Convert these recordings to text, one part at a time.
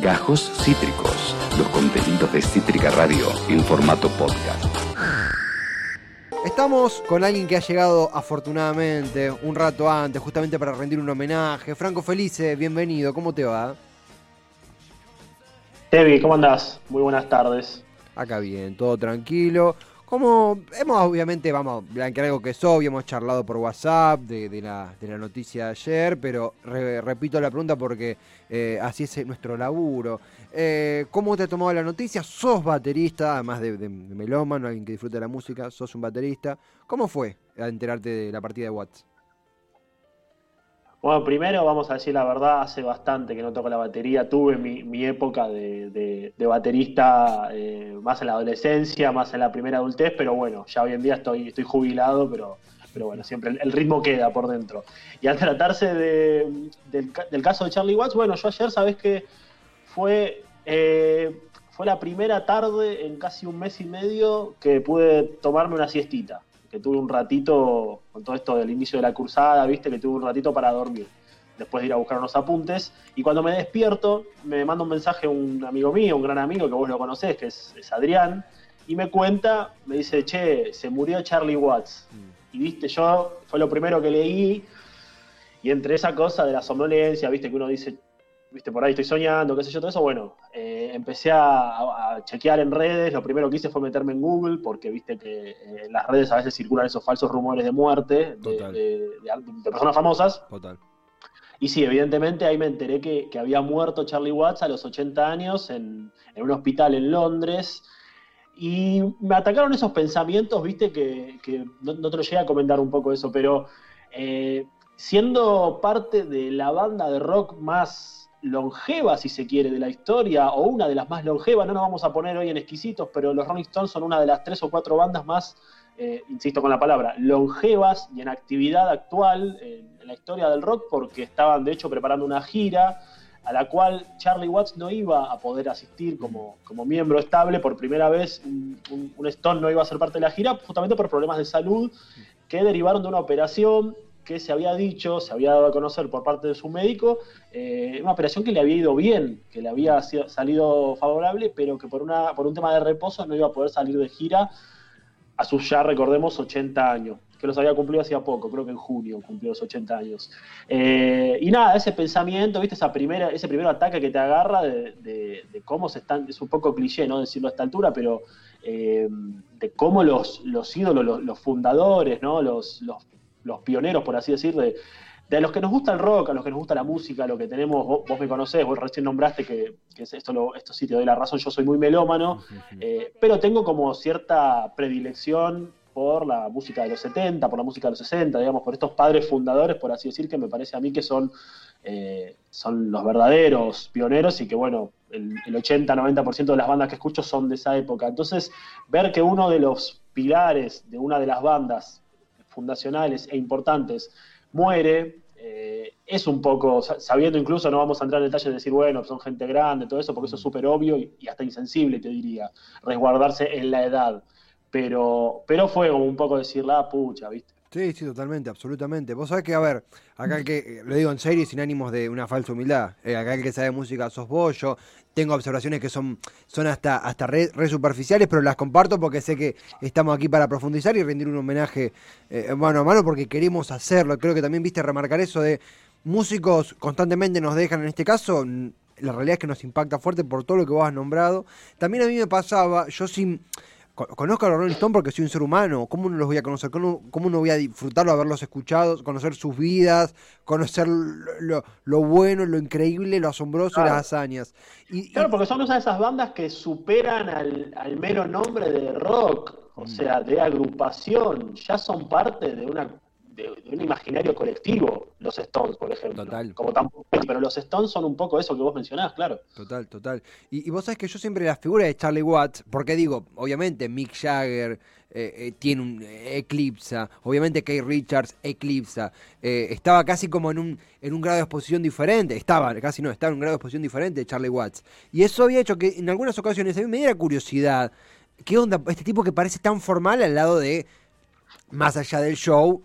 Gajos Cítricos, los contenidos de Cítrica Radio en formato podcast. Estamos con alguien que ha llegado afortunadamente un rato antes, justamente para rendir un homenaje. Franco Felice, bienvenido, ¿cómo te va? Tevi, ¿cómo andás? Muy buenas tardes. Acá bien, todo tranquilo. Como hemos, obviamente, vamos a blanquear algo que es obvio, hemos charlado por WhatsApp de, la, noticia de ayer, pero repito la pregunta porque eh, así es nuestro laburo. Eh, ¿Cómo te ha tomado la noticia? Sos baterista, además de, de, melómano, alguien que disfruta de la música, sos un baterista. ¿Cómo fue enterarte de la partida de Watts? Bueno, primero vamos a decir la verdad, hace bastante que no toco la batería. Tuve mi, época de, baterista eh, más en la adolescencia, más en la primera adultez, pero bueno, ya hoy en día estoy, jubilado, pero, bueno, siempre el, ritmo queda por dentro. Y al tratarse del, caso de Charlie Watts, bueno, yo ayer, sabes que fue, eh, fue la primera tarde en casi un mes y medio que pude tomarme una siestita que tuve un ratito, con todo esto del inicio de la cursada, viste, que tuve un ratito para dormir, después de ir a buscar unos apuntes. Y cuando me despierto, me manda un mensaje un amigo mío, un gran amigo que vos lo conocés, que es, Adrián, y me cuenta, me dice, che, se murió Charlie Watts. Mm. Y viste, yo fue lo primero que leí, y entre esa cosa de la somnolencia, viste, que uno dice, viste, por ahí estoy soñando, qué sé yo, todo eso, bueno, eh, empecé a, chequear en redes, lo primero que hice fue meterme en Google, porque viste que eh, en las redes a veces circulan esos falsos rumores de muerte de, personas famosas. Total. Y sí, evidentemente ahí me enteré que, había muerto Charlie Watts a los 80 años en, un hospital en Londres. Y me atacaron esos pensamientos, viste, que, no, te lo llegué a comentar un poco eso, pero eh, siendo parte de la banda de rock más longeva, si se quiere, de la historia, o una de las más longevas, no nos vamos a poner hoy en exquisitos, pero los Rolling Stones son una de las tres o cuatro bandas más, eh, insisto con la palabra, longevas y en actividad actual en, la historia del rock, porque estaban de hecho preparando una gira a la cual Charlie Watts no iba a poder asistir como, como miembro estable, por primera vez un, un Stone no iba a ser parte de la gira, justamente por problemas de salud que derivaron de una operación que se había dicho, se había dado a conocer por parte de su médico, eh, una operación que le había ido bien, que le había salido favorable, pero que por, una, por un tema de reposo no iba a poder salir de gira a sus ya, recordemos, 80 años, que los había cumplido hacía poco, creo que en junio cumplió los 80 años. Eh, y nada, ese pensamiento, ¿viste? Esa primera, ese primer ataque que te agarra de, cómo se están, es un poco cliché, ¿no? Decirlo a esta altura, pero eh, de cómo los, los ídolos, los, fundadores, ¿no? Los, los los pioneros, por así decir, de, de los que nos gusta el rock, a los que nos gusta la música, lo que tenemos, vos, me conocés, vos recién nombraste que, esto, lo, esto sí te doy la razón, yo soy muy melómano, eh, pero tengo como cierta predilección por la música de los 70, por la música de los 60, digamos, por estos padres fundadores, por así decir, que me parece a mí que son, eh, son los verdaderos pioneros y que, bueno, el, el 80-90% de las bandas que escucho son de esa época. Entonces, ver que uno de los pilares de una de las bandas fundacionales e importantes muere, eh, es un poco, sabiendo incluso, no vamos a entrar en detalle de decir, bueno, son gente grande, todo eso, porque eso es súper obvio y, hasta insensible, te diría, resguardarse en la edad. Pero, pero fue como un poco decir, la pucha, ¿viste? Sí, sí, totalmente, absolutamente. Vos sabés que, a ver, acá el que, lo digo en serio y sin ánimos de una falsa humildad, eh, acá el que sabe música sos vos, yo tengo observaciones que son, son hasta, hasta re, superficiales, pero las comparto porque sé que estamos aquí para profundizar y rendir un homenaje eh, mano a mano porque queremos hacerlo. Creo que también viste remarcar eso de músicos constantemente nos dejan, en este caso, la realidad es que nos impacta fuerte por todo lo que vos has nombrado. También a mí me pasaba, yo sin conozco a los Rolling Stones porque soy un ser humano. ¿Cómo no los voy a conocer? ¿Cómo, no voy a disfrutarlo, haberlos escuchado, conocer sus vidas, conocer lo, bueno, lo increíble, lo asombroso y las hazañas? Y, claro, porque son esas bandas que superan al, al mero nombre de rock, o mm. sea, de agrupación. Ya son parte de una de, un imaginario colectivo, los Stones, por ejemplo. Total. Como pero los Stones son un poco eso que vos mencionás, claro. Total, total. Y, vos sabés que yo siempre la figura de Charlie Watts, porque digo, obviamente Mick Jagger eh, eh, tiene un eh, eclipsa, obviamente Kate Richards eclipsa, estaba casi como en un, en un grado de exposición diferente, estaba, casi no, estaba en un grado de exposición diferente de Charlie Watts. Y eso había hecho que en algunas ocasiones a mí me diera curiosidad. ¿Qué onda? Este tipo que parece tan formal al lado de, más allá del show,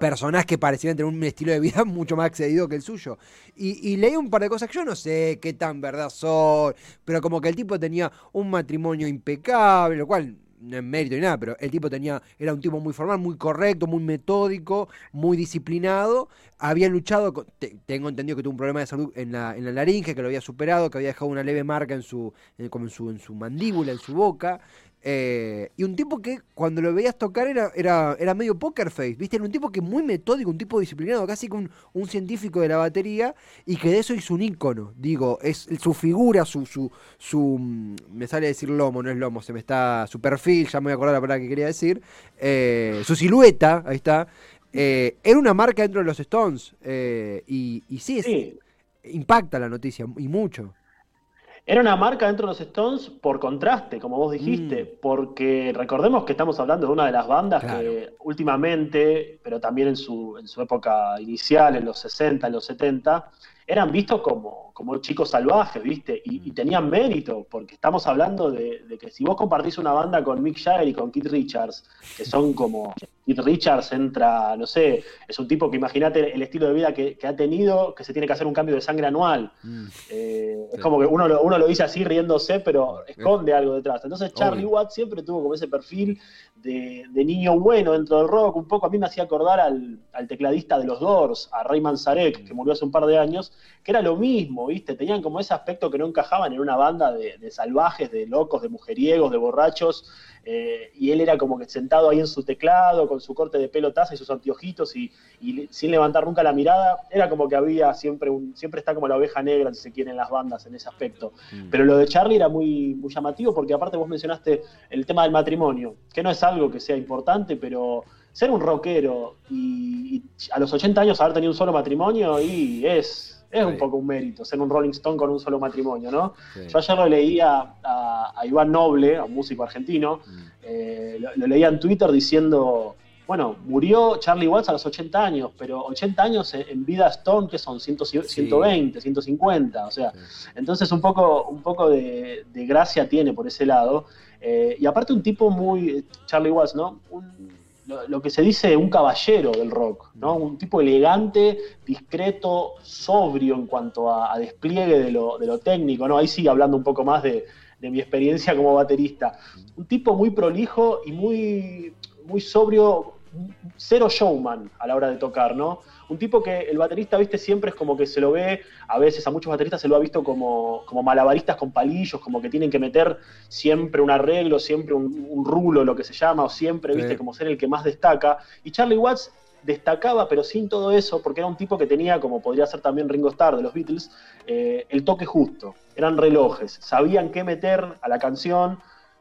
personas que parecían tener un estilo de vida mucho más accedido que el suyo. Y, y, leí un par de cosas que yo no sé qué tan verdad son, pero como que el tipo tenía un matrimonio impecable, lo cual no es mérito ni nada, pero el tipo tenía, era un tipo muy formal, muy correcto, muy metódico, muy disciplinado. Había luchado, tengo entendido que tuvo un problema de salud en la, en la laringe, que lo había superado, que había dejado una leve marca en su, como en su, en su mandíbula, en su boca. Eh, y un tipo que cuando lo veías tocar era, era, era medio poker face, ¿viste? Era un tipo que muy metódico, un tipo disciplinado, casi como un, científico de la batería, y que de eso hizo un ícono. Digo, es su figura, su, su, su. Mm, me sale decir lomo, no es lomo, se me está. Su perfil, ya me voy a acordar la palabra que quería decir. Eh, su silueta, ahí está. Eh, era una marca dentro de los Stones. y, y sí, sí, impacta la noticia, y mucho. Era una marca dentro de los Stones por contraste, como vos dijiste, mm. porque recordemos que estamos hablando de una de las bandas que últimamente, pero también en su, en su época inicial, en los 60, en los 70, eran vistos como, como chicos salvajes, ¿viste? Y, tenían mérito, porque estamos hablando de, que si vos compartís una banda con Mick Jagger y con Keith Richards, que son como. Keith Richards entra, no sé, es un tipo que imagínate el estilo de vida que, ha tenido, que se tiene que hacer un cambio de sangre anual. Mm. Eh, es como que uno lo, uno lo dice así riéndose, pero esconde algo detrás. Entonces Charlie Watts siempre tuvo como ese perfil de, niño bueno dentro del rock, un poco a mí me hacía acordar al, tecladista de los Doors, a Ray Manzarek, que murió hace un par de años, que era lo mismo, ¿viste? Tenían como ese aspecto que no encajaban en una banda de, salvajes, de locos, de mujeriegos, de borrachos, eh, y él era como que sentado ahí en su teclado, con su corte de pelo taza y sus anteojitos, y, sin levantar nunca la mirada, era como que había siempre un, siempre está como la oveja negra, si se quiere, en las bandas en ese aspecto. Mm. Pero lo de Charlie era muy, muy llamativo, porque aparte vos mencionaste el tema del matrimonio, que no es algo que sea importante, pero ser un rockero y, a los 80 años haber tenido un solo matrimonio y es es un poco un mérito ser un Rolling Stone con un solo matrimonio, ¿no? Yo ayer lo leía a, Iván Noble, a un músico argentino, mm. eh, lo, leía en Twitter diciendo, bueno, murió Charlie Watts a los 80 años, pero 80 años en vida Stone, que son 120, 150, o sea, entonces un poco, un poco de, gracia tiene por ese lado. Eh, y aparte un tipo muy, Charlie Watts, ¿no? Un, lo, que se dice un caballero del rock, ¿no? Un tipo elegante, discreto, sobrio en cuanto a, despliegue de lo, técnico, ¿no? Ahí sí hablando un poco más de, mi experiencia como baterista. Un tipo muy prolijo y muy, muy sobrio, cero showman a la hora de tocar, ¿no? un tipo que el baterista, viste, siempre es como que se lo ve, a veces a muchos bateristas se lo ha visto como, como malabaristas con palillos, como que tienen que meter siempre un arreglo, siempre un, rulo, lo que se llama, o siempre, viste, como ser el que más destaca. Y Charlie Watts destacaba, pero sin todo eso, porque era un tipo que tenía, como podría ser también Ringo Starr de los Beatles, eh, el toque justo. Eran relojes, sabían qué meter a la canción,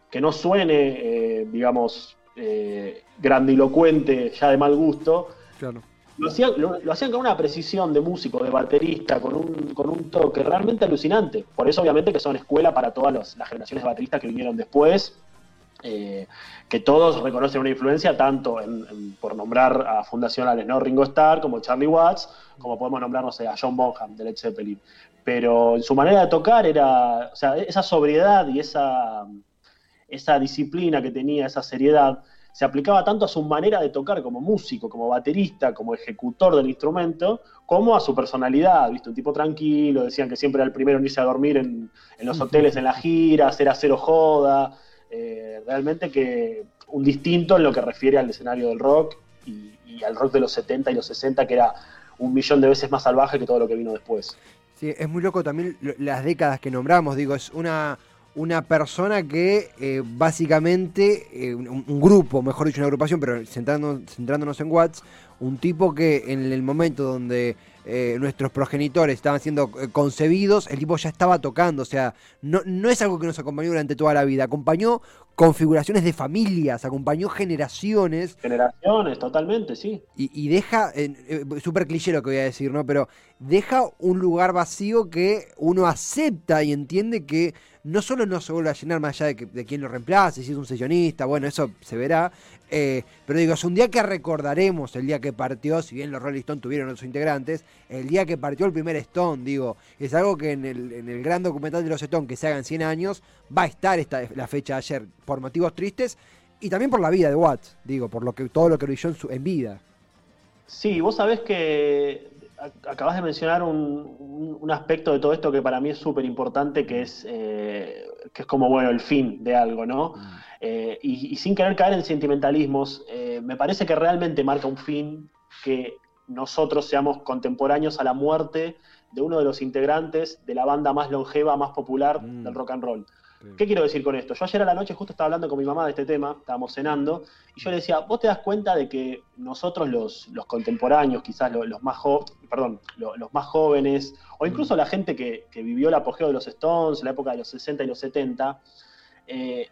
que no suene, eh, digamos, eh, grandilocuente, ya de mal gusto. Claro lo hacían, con una precisión de músico, de baterista, con un, con un toque realmente alucinante. Por eso, obviamente, que son escuela para todas las generaciones de bateristas que vinieron después, eh, que todos reconocen una influencia, tanto en, por nombrar a fundacionales, ¿no? Ringo Starr, como Charlie Watts, como podemos nombrar, no sé, a John Bonham de Led Zeppelin. Pero en su manera de tocar era, o sea, esa sobriedad y esa, esa disciplina que tenía, esa seriedad, se aplicaba tanto a su manera de tocar como músico, como baterista, como ejecutor del instrumento, como a su personalidad, ¿viste? Un tipo tranquilo, decían que siempre era el primero en irse a dormir en, los hoteles, en las giras, era cero joda, eh, realmente que un distinto en lo que refiere al escenario del rock y, al rock de los 70 y los 60, que era un millón de veces más salvaje que todo lo que vino después. Sí, es muy loco también las décadas que nombramos, digo, es una una persona que eh, básicamente, eh, un, grupo, mejor dicho, una agrupación, pero centrándonos, en Watts, un tipo que en el momento donde eh, nuestros progenitores estaban siendo concebidos, el tipo ya estaba tocando, o sea, no, no es algo que nos acompañó durante toda la vida, acompañó configuraciones de familias, acompañó generaciones. Generaciones, totalmente, sí. Y, y deja, súper cliché lo que voy a decir, ¿no? Pero deja un lugar vacío que uno acepta y entiende que no solo no se vuelve a llenar más allá de, quién lo reemplace, si es un sesionista, bueno, eso se verá. Eh, pero digo, es un día que recordaremos el día que partió, si bien los Rolling Stones tuvieron otros integrantes, el día que partió el primer Stone, digo, es algo que en el, en el gran documental de los Stones que se hagan 100 años, va a estar esta, la fecha de ayer por motivos tristes y también por la vida de Watts, digo, por lo que todo lo que brilló en, su, en vida. Sí, vos sabés que acabas de mencionar un, aspecto de todo esto que para mí es súper importante, que es eh, que es como bueno el fin de algo, ¿no? Mm. Eh, y, sin querer caer en sentimentalismos, eh, me parece que realmente marca un fin que nosotros seamos contemporáneos a la muerte de uno de los integrantes de la banda más longeva, más popular mm. del rock and roll. ¿Qué quiero decir con esto? Yo ayer a la noche justo estaba hablando con mi mamá de este tema, estábamos cenando, y yo le decía, vos te das cuenta de que nosotros los, contemporáneos, quizás los, más perdón, los, más jóvenes, o incluso la gente que, vivió el apogeo de los Stones, la época de los 60 y los 70, eh,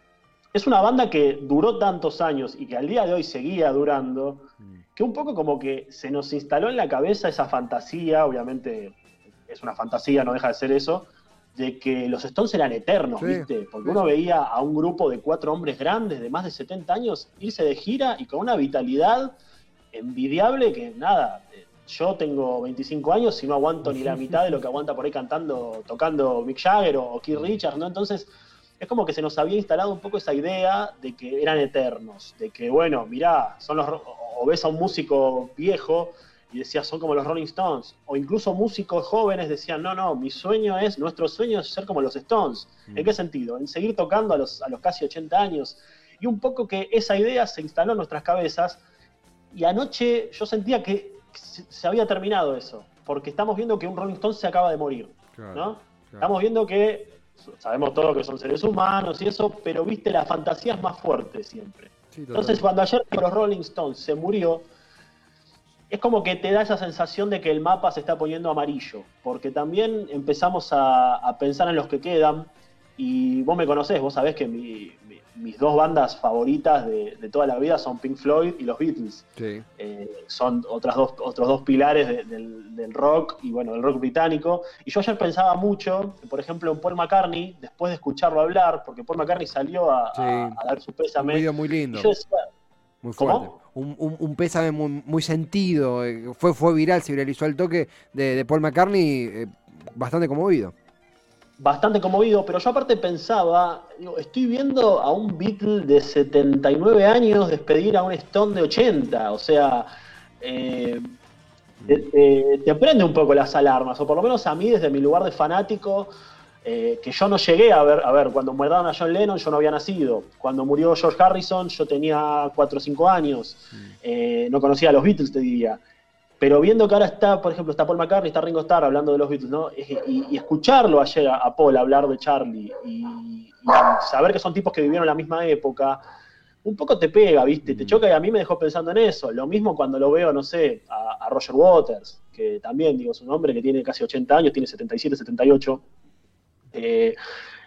es una banda que duró tantos años y que al día de hoy seguía durando, mm. que un poco como que se nos instaló en la cabeza esa fantasía, obviamente es una fantasía, no deja de ser eso, de que los Stones eran eternos, ¿viste? Porque uno veía a un grupo de cuatro hombres grandes de más de 70 años irse de gira y con una vitalidad envidiable que nada, yo tengo 25 años y no aguanto ni la mitad de lo que aguanta por ahí cantando, tocando Mick Jagger o Keith Richards, ¿no? Entonces, es como que se nos había instalado un poco esa idea de que eran eternos, de que, bueno, mirá, son los, o ves a un músico viejo y decía, son como los Rolling Stones. O incluso músicos jóvenes decían, no, no, mi sueño es, nuestro sueño es ser como los Stones. ¿En mm. qué sentido? En seguir tocando a los, a los casi 80 años. Y un poco que esa idea se instaló en nuestras cabezas. Y anoche yo sentía que se había terminado eso. Porque estamos viendo que un Rolling Stone se acaba de morir. ¿no? Estamos viendo que sabemos todos que son seres humanos y eso, pero viste, la fantasía es más fuerte siempre. Entonces, cuando ayer los Rolling Stones se murió, es como que te da esa sensación de que el mapa se está poniendo amarillo, porque también empezamos a, pensar en los que quedan, y vos me conocés, vos sabés que mis dos bandas favoritas de, toda la vida son Pink Floyd y los Beatles. Eh, son otras dos, otros dos pilares del, rock y bueno, del rock británico. Y yo ayer pensaba mucho, por ejemplo, en Paul McCartney, después de escucharlo hablar, porque Paul McCartney salió a, dar su pésame. Un video muy lindo. muy fuerte un, un, pésame muy, sentido. Eh, fue, fue viral, se viralizó el toque de, Paul McCartney, eh, bastante conmovido. Bastante conmovido, pero yo aparte pensaba, estoy viendo a un Beatle de 79 años despedir a un Stone de 80, o sea, eh, te prende un poco las alarmas, o por lo menos a mí desde mi lugar de fanático, eh, que yo no llegué a ver, a ver, cuando muerdan a John Lennon yo no había nacido, cuando murió George Harrison yo tenía 4 o 5 años, mm. eh, no conocía a los Beatles te diría, pero viendo que ahora está, por ejemplo, está Paul McCartney, está Ringo Starr hablando de los Beatles, ¿no? Y, escucharlo ayer a, Paul hablar de Charlie y, saber que son tipos que vivieron la misma época, un poco te pega, ¿viste? Te mm. choca y a mí me dejó pensando en eso. Lo mismo cuando lo veo, no sé, a, a Roger Waters, que también, digo, es un hombre que tiene casi 80 años, tiene 77, 78 eh,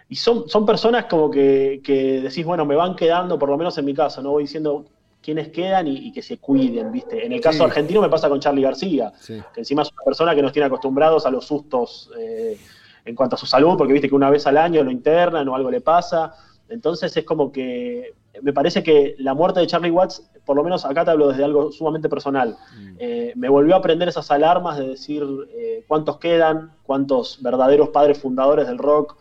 y son, son personas como que, decís, bueno, me van quedando, por lo menos en mi caso, no voy diciendo quiénes quedan y, que se cuiden, ¿viste? En el caso argentino me pasa con Charlie García, que encima es una persona que nos tiene acostumbrados a los sustos eh, en cuanto a su salud, porque viste que una vez al año lo internan o algo le pasa. Entonces es como que me parece que la muerte de Charlie Watts, por lo menos acá te hablo desde algo sumamente personal, mm. eh, me volvió a prender esas alarmas de decir cuántos quedan, cuántos verdaderos padres fundadores del rock,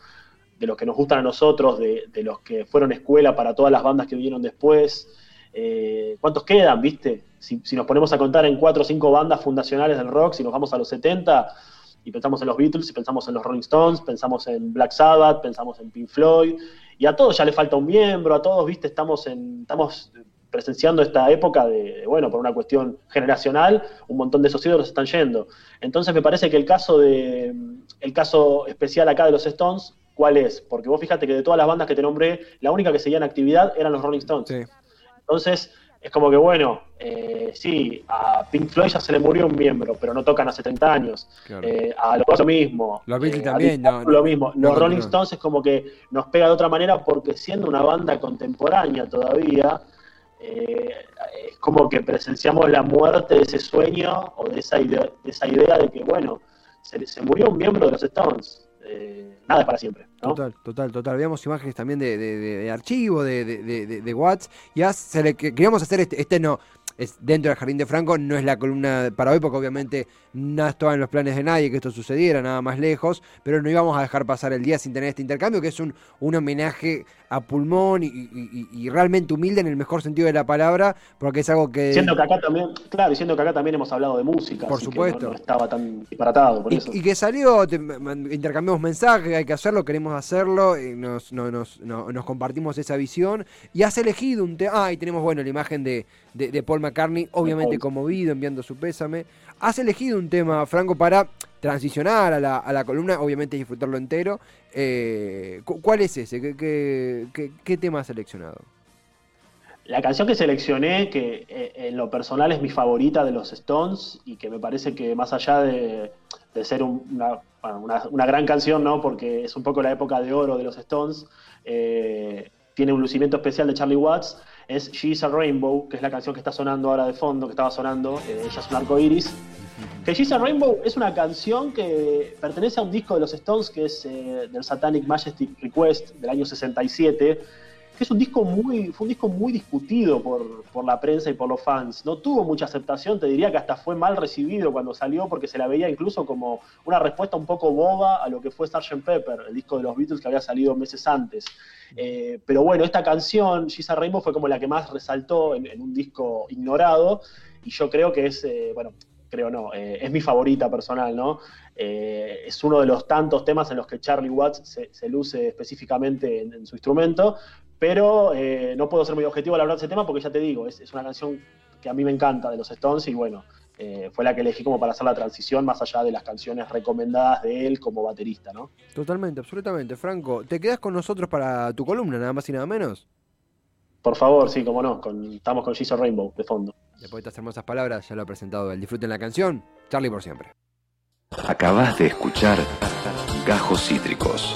de los que nos gustan a nosotros, de, los que fueron escuela para todas las bandas que vinieron después. Eh, ¿Cuántos quedan, viste? Si, nos ponemos a contar en cuatro o cinco bandas fundacionales del rock, si nos vamos a los 70 y pensamos en los Beatles, y pensamos en los Rolling Stones, pensamos en Black Sabbath, pensamos en Pink Floyd, y a todos ya le falta un miembro, a todos, viste, estamos en, estamos presenciando esta época de, bueno, por una cuestión generacional, un montón de esos ídolos están yendo. Entonces me parece que el caso de el caso especial acá de los Stones, ¿cuál es? Porque vos fíjate que de todas las bandas que te nombré, la única que seguía en actividad eran los Rolling Stones. Entonces, es como que bueno, eh, sí, a Pink Floyd ya se le murió un miembro, pero no tocan hace 30 años. Eh, a los lo mismo. Los Beatles eh, también, Lo mismo. los Rolling Stones es como que nos pega de otra manera porque siendo una banda contemporánea todavía, eh, es como que presenciamos la muerte de ese sueño o de esa idea de, esa idea de que, bueno, se, se murió un miembro de los Stones. Eh, nada para siempre. Total, total, total. Veamos imágenes también de, de, de archivo, de, de, Watts. Ya se le, queríamos hacer este, este no es dentro del Jardín de Franco, no es la columna para hoy, porque obviamente no estaba en los planes de nadie que esto sucediera, nada más lejos, pero no íbamos a dejar pasar el día sin tener este intercambio, que es un, un homenaje a pulmón y, realmente humilde en el mejor sentido de la palabra, porque es algo que... Siendo que acá también, claro, y siendo que acá también hemos hablado de música, por supuesto. no, estaba tan disparatado, por y, eso. Y que salió, intercambiamos mensajes, hay que hacerlo, queremos hacerlo, y nos, nos, nos compartimos esa visión, y has elegido un tema, ah, y tenemos, bueno, la imagen de, de, Paul McCartney, obviamente conmovido, enviando su pésame. Has elegido un tema, Franco, para transicionar a la, columna, obviamente disfrutarlo entero. Eh, ¿Cuál es ese? ¿Qué, qué, tema has seleccionado? La canción que seleccioné, que eh, en lo personal es mi favorita de los Stones y que me parece que más allá de, ser una, una, gran canción, ¿no? porque es un poco la época de oro de los Stones, eh, tiene un lucimiento especial de Charlie Watts, es She's a Rainbow, que es la canción que está sonando ahora de fondo, que estaba sonando, ella es un arco iris. Que She's a Rainbow es una canción que pertenece a un disco de los Stones que es eh, del Satanic Majestic Request del año 67, que es un disco muy, fue un disco muy discutido por, por, la prensa y por los fans. No tuvo mucha aceptación, te diría que hasta fue mal recibido cuando salió porque se la veía incluso como una respuesta un poco boba a lo que fue Sgt. Pepper, el disco de los Beatles que había salido meses antes. Eh, pero bueno, esta canción, She's a Rainbow, fue como la que más resaltó en, un disco ignorado y yo creo que es, eh, bueno, creo no, eh, es mi favorita personal, ¿no? es uno de los tantos temas en los que Charlie Watts se, luce específicamente en, su instrumento, pero no puedo ser muy objetivo al hablar de ese tema porque ya te digo, es, es una canción que a mí me encanta de los Stones y bueno, eh, fue la que elegí como para hacer la transición, más allá de las canciones recomendadas de él como baterista, ¿no? Totalmente, absolutamente. Franco, ¿te quedas con nosotros para tu columna, nada más y nada menos? Por favor, sí, como no, estamos con Jesus Rainbow de fondo. Después de estas hermosas palabras, ya lo ha presentado él. Disfruten la canción, Charlie por siempre. Acabas de escuchar Gajos Cítricos.